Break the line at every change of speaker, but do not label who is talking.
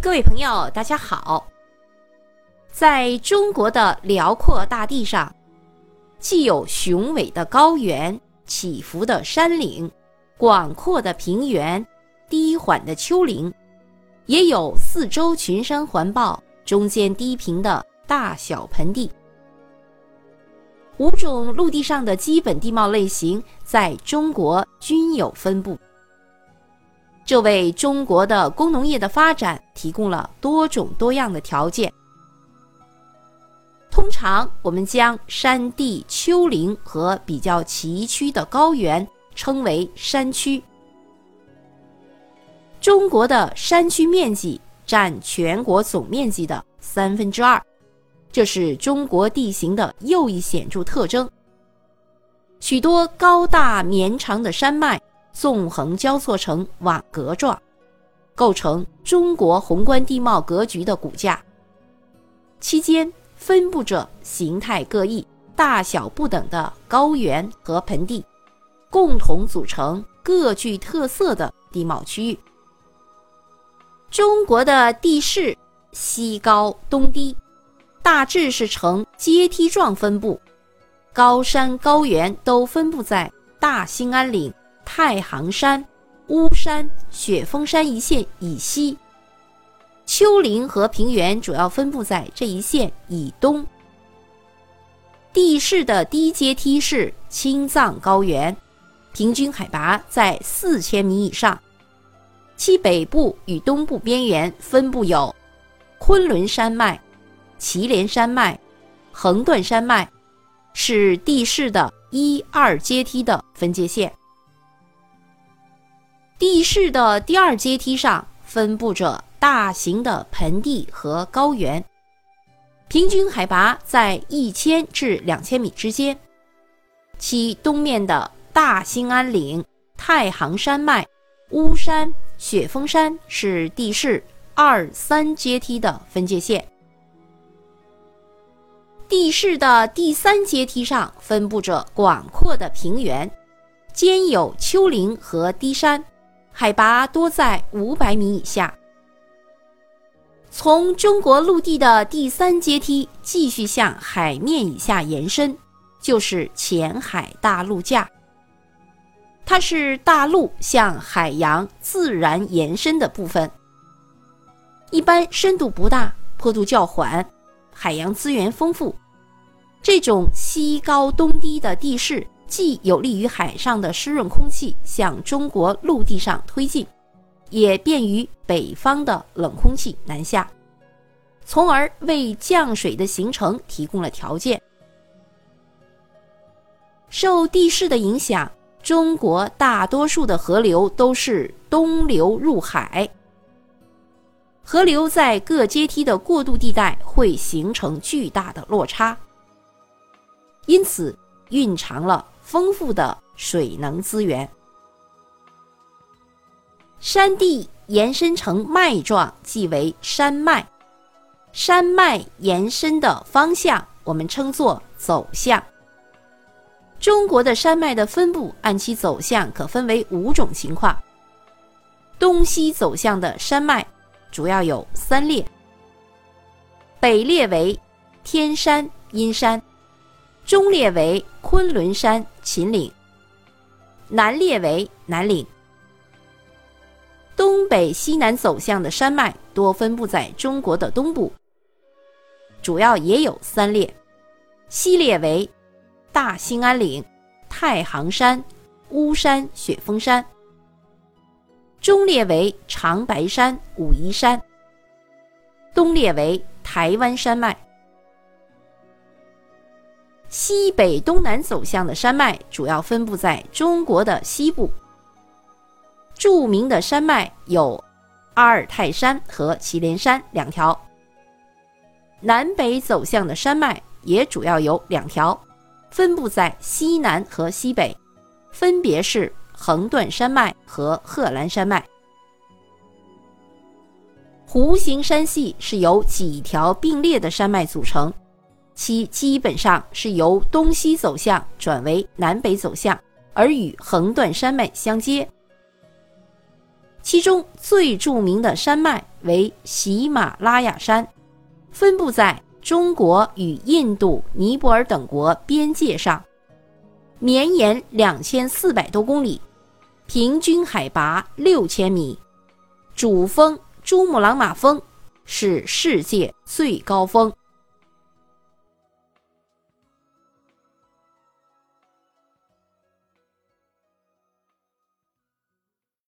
各位朋友，大家好。在中国的辽阔大地上，既有雄伟的高原、起伏的山岭、广阔的平原、低缓的丘陵，也有四周群山环抱、中间低平的大小盆地。五种陆地上的基本地貌类型在中国均有分布。这为中国的工农业的发展提供了多种多样的条件。通常，我们将山地、丘陵和比较崎岖的高原称为山区。中国的山区面积占全国总面积的三分之二，这是中国地形的又一显著特征。许多高大绵长的山脉。纵横交错成网格状，构成中国宏观地貌格局的骨架。期间分布着形态各异、大小不等的高原和盆地，共同组成各具特色的地貌区域。中国的地势西高东低，大致是呈阶梯状分布，高山高原都分布在大兴安岭。太行山、巫山、雪峰山一线以西，丘陵和平原主要分布在这一线以东。地势的低阶梯是青藏高原，平均海拔在四千米以上，其北部与东部边缘分布有昆仑山脉、祁连山脉、横断山脉，是地势的一二阶梯的分界线。地势的第二阶梯上分布着大型的盆地和高原，平均海拔在一千至两千米之间。其东面的大兴安岭、太行山脉、巫山、雪峰山是地势二三阶梯的分界线。地势的第三阶梯上分布着广阔的平原，兼有丘陵和低山。海拔多在五百米以下。从中国陆地的第三阶梯继续向海面以下延伸，就是前海大陆架。它是大陆向海洋自然延伸的部分，一般深度不大，坡度较缓，海洋资源丰富。这种西高东低的地势。既有利于海上的湿润空气向中国陆地上推进，也便于北方的冷空气南下，从而为降水的形成提供了条件。受地势的影响，中国大多数的河流都是东流入海，河流在各阶梯的过渡地带会形成巨大的落差，因此蕴藏了。丰富的水能资源，山地延伸成脉状，即为山脉。山脉延伸的方向，我们称作走向。中国的山脉的分布，按其走向可分为五种情况。东西走向的山脉主要有三列：北列为天山、阴山。中列为昆仑山、秦岭，南列为南岭。东北、西南走向的山脉多分布在中国的东部，主要也有三列：西列为大兴安岭、太行山、巫山、雪峰山；中列为长白山、武夷山；东列为台湾山脉。西北、东南走向的山脉主要分布在中国的西部。著名的山脉有阿尔泰山和祁连山两条。南北走向的山脉也主要有两条，分布在西南和西北，分别是横断山脉和贺兰山脉。弧形山系是由几条并列的山脉组成。其基本上是由东西走向转为南北走向，而与横断山脉相接。其中最著名的山脉为喜马拉雅山，分布在中国与印度、尼泊尔等国边界上，绵延两千四百多公里，平均海拔六千米，主峰珠穆朗玛峰是世界最高峰。